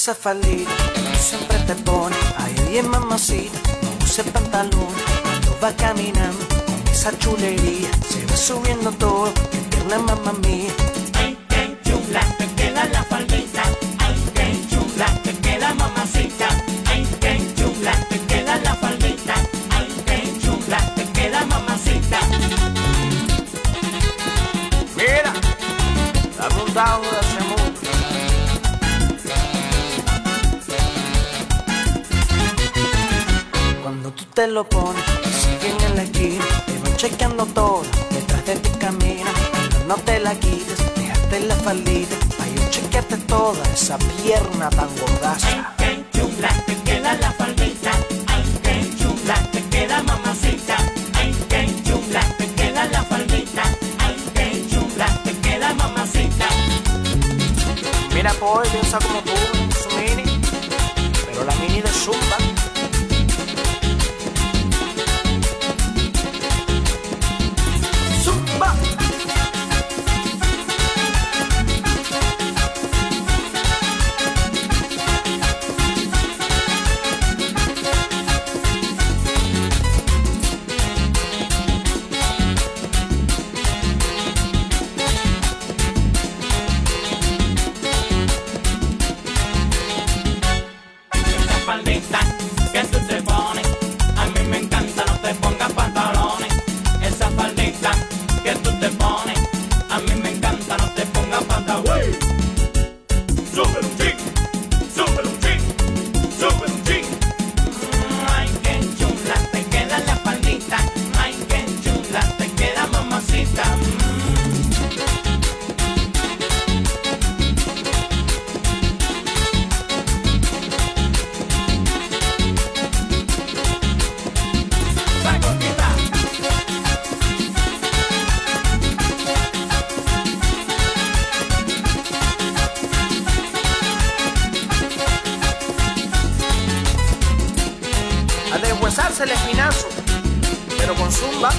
esa faldita tú siempre te pones. Ay, bien mamacita, no use pantalón. Cuando va caminando con esa chulería, se va subiendo todo. Que pierna mamá mía. Ay, qué chula, te queda la faldita. Ay, qué chula, te queda mamacita. Ay, qué chula, te queda la faldita. Ay, qué chula, te queda mamacita. Mira, dame un down te lo pones, te siguen en la esquina, te van chequeando todo, detrás de ti camina, pero no te la quites, déjate la faldita, para yo chequearte toda esa pierna tan gordaza. Ay, qué chula, te queda la faldita. Ay, qué chula, te queda mamacita. Ay, qué chula, te queda la faldita. Ay, qué chula, te queda mamacita. Mira, pues, piensa como tú, su mini, pero la mini de. Zumba. reforzarse el espinazo, pero con zumba.